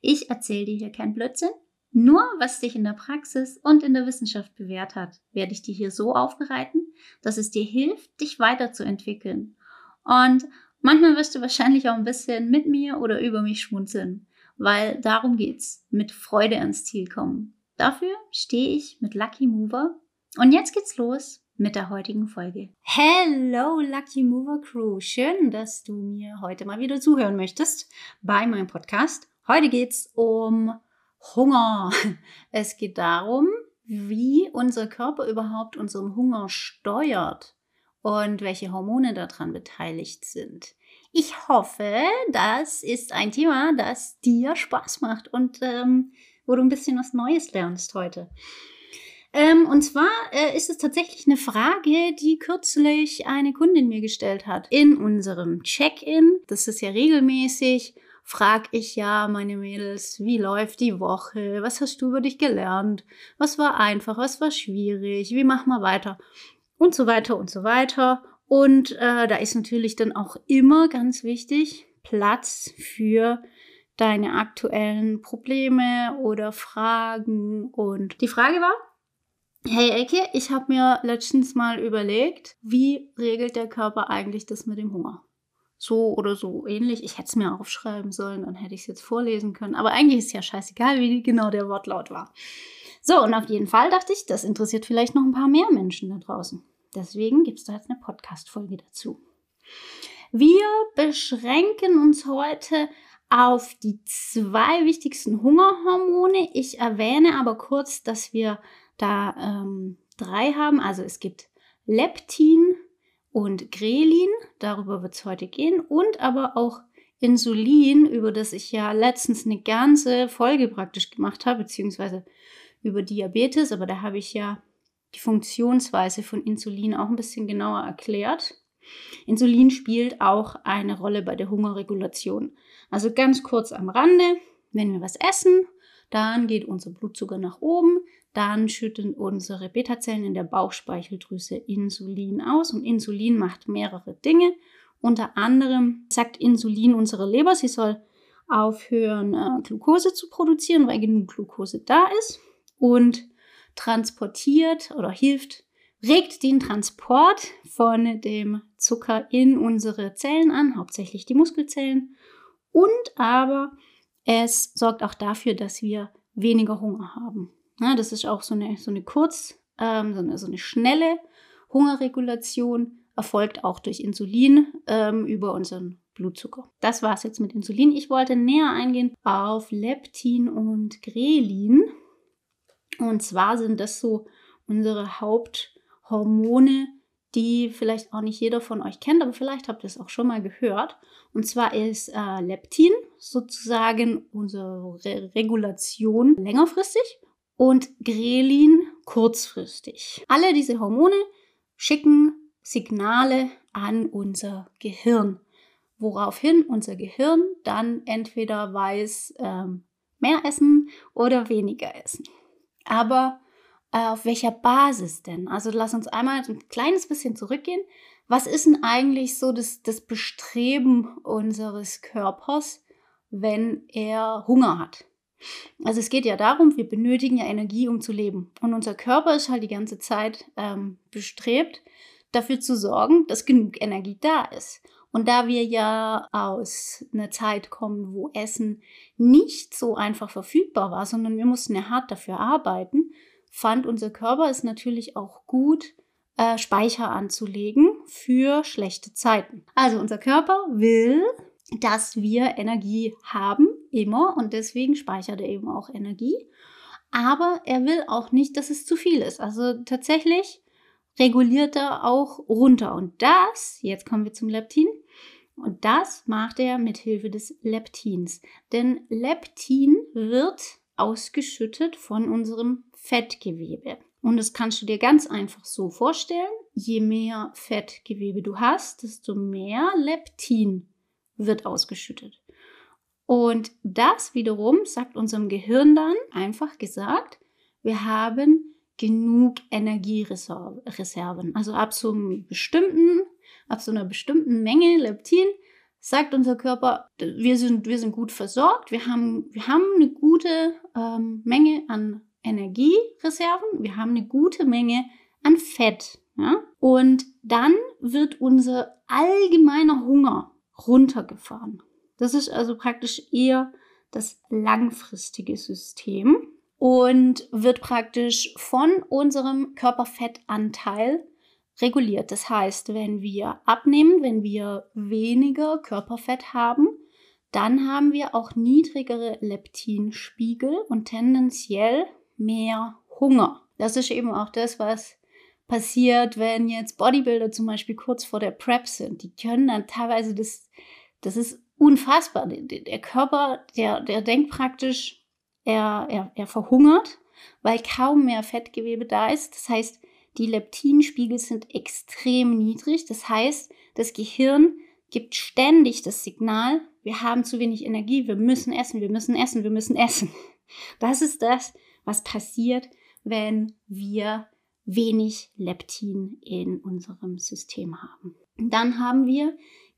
Ich erzähle dir hier kein Blödsinn. Nur was sich in der Praxis und in der Wissenschaft bewährt hat, werde ich dir hier so aufbereiten, dass es dir hilft, dich weiterzuentwickeln. Und manchmal wirst du wahrscheinlich auch ein bisschen mit mir oder über mich schmunzeln, weil darum geht's, mit Freude ans Ziel kommen. Dafür stehe ich mit Lucky Mover. Und jetzt geht's los mit der heutigen Folge. Hello Lucky Mover Crew, schön, dass du mir heute mal wieder zuhören möchtest bei meinem Podcast. Heute geht's um Hunger. Es geht darum, wie unser Körper überhaupt unseren Hunger steuert und welche Hormone daran beteiligt sind. Ich hoffe, das ist ein Thema, das dir Spaß macht und ähm, wo du ein bisschen was Neues lernst heute. Ähm, und zwar äh, ist es tatsächlich eine Frage, die kürzlich eine Kundin mir gestellt hat in unserem Check-in. Das ist ja regelmäßig frag ich ja meine Mädels, wie läuft die Woche? Was hast du über dich gelernt? Was war einfach? Was war schwierig? Wie machen wir weiter? Und so weiter und so weiter. Und äh, da ist natürlich dann auch immer ganz wichtig Platz für deine aktuellen Probleme oder Fragen. Und die Frage war, Hey Ecke, ich habe mir letztens mal überlegt, wie regelt der Körper eigentlich das mit dem Hunger? So oder so ähnlich. Ich hätte es mir aufschreiben sollen, dann hätte ich es jetzt vorlesen können. Aber eigentlich ist ja scheißegal, wie genau der Wortlaut war. So, und auf jeden Fall dachte ich, das interessiert vielleicht noch ein paar mehr Menschen da draußen. Deswegen gibt es da jetzt eine Podcast-Folge dazu. Wir beschränken uns heute auf die zwei wichtigsten Hungerhormone. Ich erwähne aber kurz, dass wir da ähm, drei haben. Also es gibt Leptin, und Grelin, darüber wird es heute gehen, und aber auch Insulin, über das ich ja letztens eine ganze Folge praktisch gemacht habe, beziehungsweise über Diabetes, aber da habe ich ja die Funktionsweise von Insulin auch ein bisschen genauer erklärt. Insulin spielt auch eine Rolle bei der Hungerregulation. Also ganz kurz am Rande, wenn wir was essen, dann geht unser Blutzucker nach oben, dann schütten unsere Beta-Zellen in der Bauchspeicheldrüse Insulin aus und Insulin macht mehrere Dinge. Unter anderem sagt Insulin unserer Leber, sie soll aufhören, äh, Glucose zu produzieren, weil genug Glucose da ist und transportiert oder hilft, regt den Transport von dem Zucker in unsere Zellen an, hauptsächlich die Muskelzellen. Und aber es sorgt auch dafür, dass wir weniger Hunger haben. Ja, das ist auch so eine, so eine kurz, ähm, so, eine, so eine schnelle Hungerregulation, erfolgt auch durch Insulin ähm, über unseren Blutzucker. Das war es jetzt mit Insulin. Ich wollte näher eingehen auf Leptin und Grelin. Und zwar sind das so unsere Haupthormone, die vielleicht auch nicht jeder von euch kennt, aber vielleicht habt ihr es auch schon mal gehört. Und zwar ist äh, Leptin sozusagen unsere Re Regulation längerfristig und Grelin kurzfristig. Alle diese Hormone schicken Signale an unser Gehirn, woraufhin unser Gehirn dann entweder weiß, ähm, mehr essen oder weniger essen. Aber auf welcher Basis denn? Also lass uns einmal ein kleines bisschen zurückgehen. Was ist denn eigentlich so das, das Bestreben unseres Körpers, wenn er Hunger hat? Also es geht ja darum, wir benötigen ja Energie, um zu leben. Und unser Körper ist halt die ganze Zeit ähm, bestrebt, dafür zu sorgen, dass genug Energie da ist. Und da wir ja aus einer Zeit kommen, wo Essen nicht so einfach verfügbar war, sondern wir mussten ja hart dafür arbeiten, fand unser Körper es natürlich auch gut, äh, Speicher anzulegen für schlechte Zeiten. Also unser Körper will, dass wir Energie haben immer und deswegen speichert er eben auch Energie. Aber er will auch nicht, dass es zu viel ist. Also tatsächlich reguliert er auch runter. Und das, jetzt kommen wir zum Leptin, Und das macht er mit Hilfe des Leptins. Denn Leptin wird ausgeschüttet von unserem Fettgewebe. Und das kannst du dir ganz einfach so vorstellen. Je mehr Fettgewebe du hast, desto mehr Leptin wird ausgeschüttet. Und das wiederum sagt unserem Gehirn dann, einfach gesagt, wir haben genug Energiereserven. Also ab so einem bestimmten, ab so einer bestimmten Menge Leptin sagt unser Körper, wir sind, wir sind gut versorgt, wir haben, wir haben eine gute ähm, Menge an Energiereserven, wir haben eine gute Menge an Fett. Ja? Und dann wird unser allgemeiner Hunger runtergefahren. Das ist also praktisch eher das langfristige System und wird praktisch von unserem Körperfettanteil reguliert. Das heißt, wenn wir abnehmen, wenn wir weniger Körperfett haben, dann haben wir auch niedrigere Leptinspiegel und tendenziell mehr Hunger. Das ist eben auch das, was passiert, wenn jetzt Bodybuilder zum Beispiel kurz vor der Prep sind. Die können dann teilweise das, das ist unfassbar. Der Körper, der, der denkt praktisch, er, er, er verhungert, weil kaum mehr Fettgewebe da ist. Das heißt, die Leptinspiegel sind extrem niedrig. Das heißt, das Gehirn gibt ständig das Signal, wir haben zu wenig Energie, wir müssen essen, wir müssen essen, wir müssen essen. Das ist das, was passiert, wenn wir wenig Leptin in unserem System haben. Dann haben wir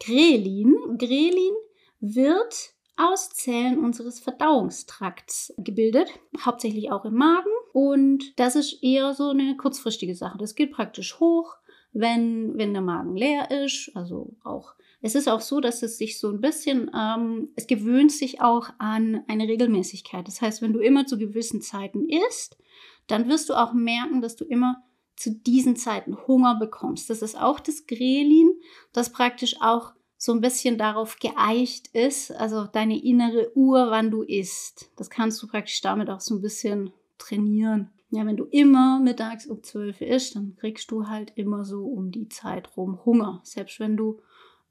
Grelin. Grelin wird aus Zellen unseres Verdauungstrakts gebildet, hauptsächlich auch im Magen. Und das ist eher so eine kurzfristige Sache. Das geht praktisch hoch, wenn, wenn der Magen leer ist. Also auch, es ist auch so, dass es sich so ein bisschen, ähm, es gewöhnt sich auch an eine Regelmäßigkeit. Das heißt, wenn du immer zu gewissen Zeiten isst, dann wirst du auch merken, dass du immer zu diesen Zeiten Hunger bekommst. Das ist auch das Grelin, das praktisch auch so ein bisschen darauf geeicht ist, also deine innere Uhr, wann du isst. Das kannst du praktisch damit auch so ein bisschen trainieren. Ja, wenn du immer mittags um 12 isst, dann kriegst du halt immer so um die Zeit rum Hunger. Selbst wenn du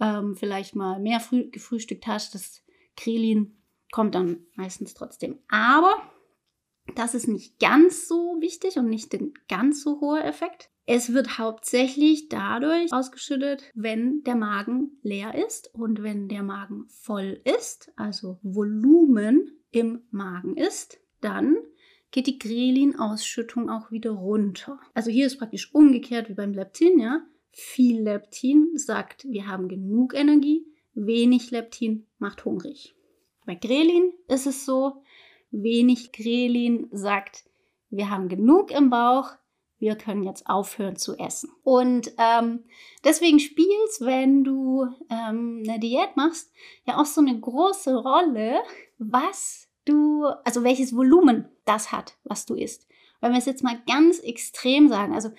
ähm, vielleicht mal mehr früh gefrühstückt hast, das Krelin kommt dann meistens trotzdem. Aber das ist nicht ganz so wichtig und nicht ein ganz so hoher Effekt. Es wird hauptsächlich dadurch ausgeschüttet, wenn der Magen leer ist und wenn der Magen voll ist, also Volumen im Magen ist, dann geht die Grelin-Ausschüttung auch wieder runter. Also hier ist praktisch umgekehrt wie beim Leptin, ja. Viel Leptin sagt, wir haben genug Energie, wenig Leptin macht hungrig. Bei Grelin ist es so, wenig Grelin sagt, wir haben genug im Bauch, wir können jetzt aufhören zu essen. Und ähm, deswegen spielt wenn du ähm, eine Diät machst, ja auch so eine große Rolle, was du, also welches Volumen das hat, was du isst. Wenn wir es jetzt mal ganz extrem sagen, also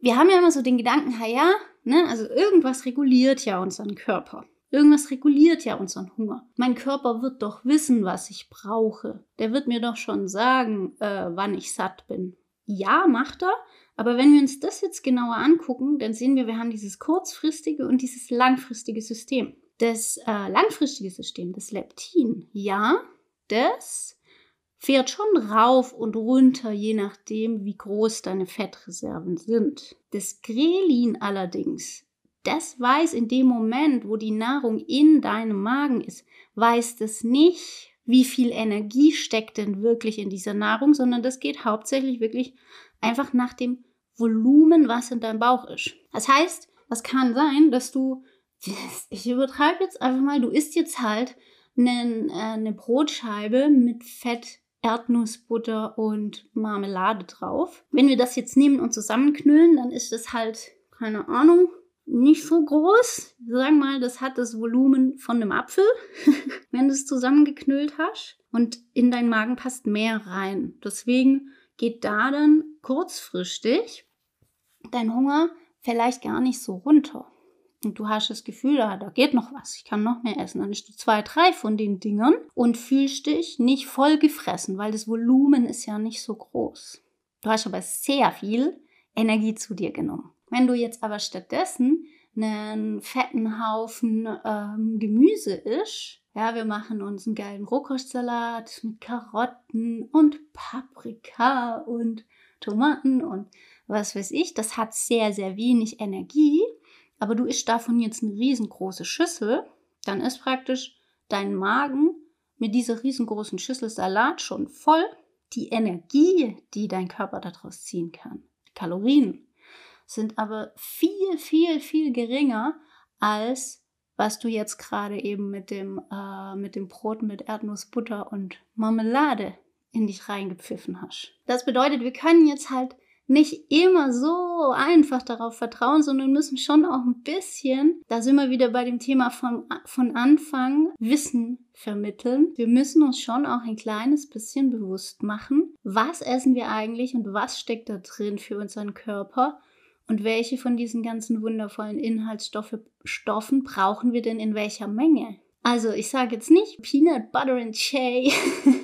wir haben ja immer so den Gedanken, ja, ne, also irgendwas reguliert ja unseren Körper. Irgendwas reguliert ja unseren Hunger. Mein Körper wird doch wissen, was ich brauche. Der wird mir doch schon sagen, äh, wann ich satt bin. Ja, macht er. Aber wenn wir uns das jetzt genauer angucken, dann sehen wir, wir haben dieses kurzfristige und dieses langfristige System. Das äh, langfristige System, das Leptin, ja, das fährt schon rauf und runter, je nachdem, wie groß deine Fettreserven sind. Das Grelin allerdings, das weiß in dem Moment, wo die Nahrung in deinem Magen ist, weiß das nicht, wie viel Energie steckt denn wirklich in dieser Nahrung, sondern das geht hauptsächlich wirklich einfach nach dem Volumen, was in deinem Bauch ist. Das heißt, es kann sein, dass du, ich übertreibe jetzt einfach mal, du isst jetzt halt eine, äh, eine Brotscheibe mit Fett, Erdnussbutter und Marmelade drauf. Wenn wir das jetzt nehmen und zusammenknüllen, dann ist das halt, keine Ahnung, nicht so groß. Sagen mal, das hat das Volumen von einem Apfel, wenn du es zusammengeknüllt hast. Und in deinen Magen passt mehr rein. Deswegen geht da dann kurzfristig dein Hunger vielleicht gar nicht so runter. Und du hast das Gefühl, da, da geht noch was, ich kann noch mehr essen. Dann isst du zwei, drei von den Dingern und fühlst dich nicht voll gefressen, weil das Volumen ist ja nicht so groß. Du hast aber sehr viel Energie zu dir genommen. Wenn du jetzt aber stattdessen einen fetten Haufen ähm, Gemüse isst, ja, wir machen uns einen geilen Rohkostsalat mit Karotten und Paprika und Tomaten und was weiß ich. Das hat sehr, sehr wenig Energie. Aber du isst davon jetzt eine riesengroße Schüssel, dann ist praktisch dein Magen mit dieser riesengroßen Schüssel Salat schon voll. Die Energie, die dein Körper daraus ziehen kann, Kalorien, sind aber viel, viel, viel geringer als was du jetzt gerade eben mit dem, äh, mit dem Brot mit Erdnussbutter und Marmelade in dich reingepfiffen hast. Das bedeutet, wir können jetzt halt nicht immer so einfach darauf vertrauen, sondern müssen schon auch ein bisschen, da sind wir wieder bei dem Thema von, von Anfang, Wissen vermitteln. Wir müssen uns schon auch ein kleines bisschen bewusst machen, was essen wir eigentlich und was steckt da drin für unseren Körper und welche von diesen ganzen wundervollen Inhaltsstoffen brauchen wir denn in welcher Menge? Also ich sage jetzt nicht Peanut Butter and Shay,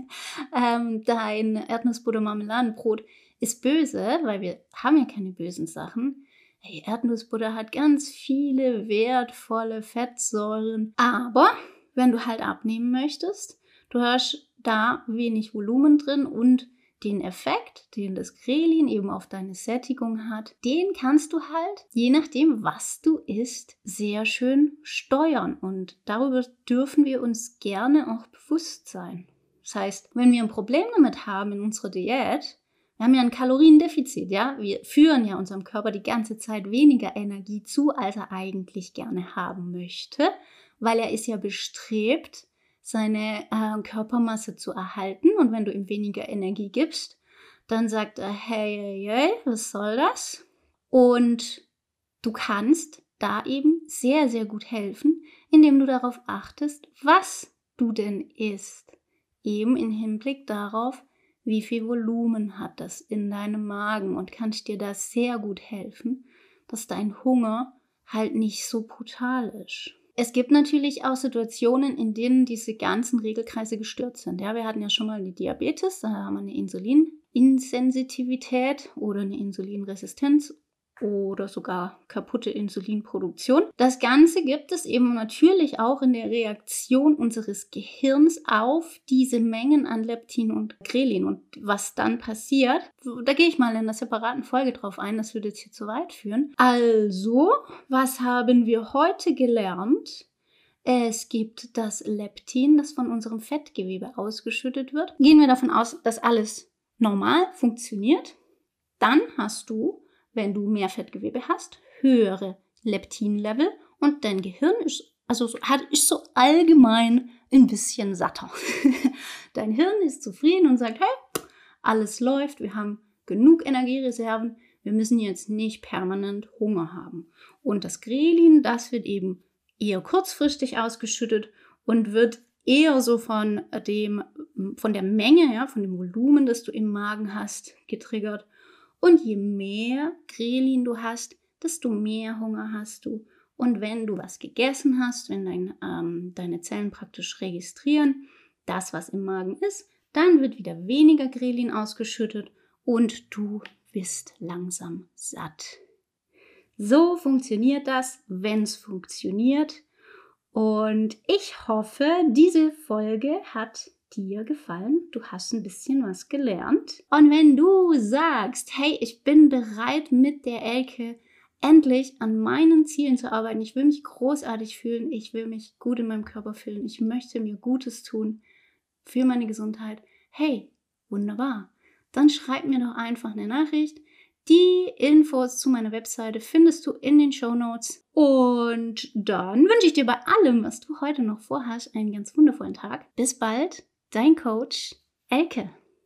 ähm, dein Erdnussbutter-Marmeladenbrot ist böse, weil wir haben ja keine bösen Sachen. Hey, Erdnussbutter hat ganz viele wertvolle Fettsäuren. Aber wenn du halt abnehmen möchtest, du hast da wenig Volumen drin und den Effekt, den das Grelin eben auf deine Sättigung hat, den kannst du halt, je nachdem, was du isst, sehr schön steuern. Und darüber dürfen wir uns gerne auch bewusst sein. Das heißt, wenn wir ein Problem damit haben in unserer Diät, wir haben ja ein Kaloriendefizit, ja? Wir führen ja unserem Körper die ganze Zeit weniger Energie zu, als er eigentlich gerne haben möchte, weil er ist ja bestrebt, seine äh, Körpermasse zu erhalten. Und wenn du ihm weniger Energie gibst, dann sagt er, hey, hey, hey, was soll das? Und du kannst da eben sehr, sehr gut helfen, indem du darauf achtest, was du denn isst. Eben im Hinblick darauf, wie viel Volumen hat das in deinem Magen und kannst dir da sehr gut helfen, dass dein Hunger halt nicht so brutal ist. Es gibt natürlich auch Situationen, in denen diese ganzen Regelkreise gestört sind. Ja, wir hatten ja schon mal die Diabetes, da haben wir eine Insulininsensitivität oder eine Insulinresistenz oder sogar kaputte Insulinproduktion. Das Ganze gibt es eben natürlich auch in der Reaktion unseres Gehirns auf diese Mengen an Leptin und Grelin. Und was dann passiert, da gehe ich mal in einer separaten Folge drauf ein, das würde jetzt hier zu weit führen. Also, was haben wir heute gelernt? Es gibt das Leptin, das von unserem Fettgewebe ausgeschüttet wird. Gehen wir davon aus, dass alles normal funktioniert. Dann hast du wenn du mehr Fettgewebe hast, höhere Leptinlevel und dein Gehirn ist, also hat, ist so allgemein ein bisschen satter. dein Hirn ist zufrieden und sagt, hey, alles läuft, wir haben genug Energiereserven, wir müssen jetzt nicht permanent Hunger haben. Und das Grelin, das wird eben eher kurzfristig ausgeschüttet und wird eher so von dem, von der Menge, ja, von dem Volumen, das du im Magen hast, getriggert und je mehr Grelin du hast, desto mehr Hunger hast du. Und wenn du was gegessen hast, wenn dein, ähm, deine Zellen praktisch registrieren, das, was im Magen ist, dann wird wieder weniger Grelin ausgeschüttet und du bist langsam satt. So funktioniert das, wenn es funktioniert. Und ich hoffe, diese Folge hat dir gefallen. Du hast ein bisschen was gelernt. Und wenn du sagst, hey, ich bin bereit mit der Elke endlich an meinen Zielen zu arbeiten, ich will mich großartig fühlen, ich will mich gut in meinem Körper fühlen, ich möchte mir Gutes tun für meine Gesundheit. Hey, wunderbar. Dann schreib mir doch einfach eine Nachricht. Die Infos zu meiner Webseite findest du in den Show Notes. Und dann wünsche ich dir bei allem, was du heute noch vorhast, einen ganz wundervollen Tag. Bis bald dein Coach Elke.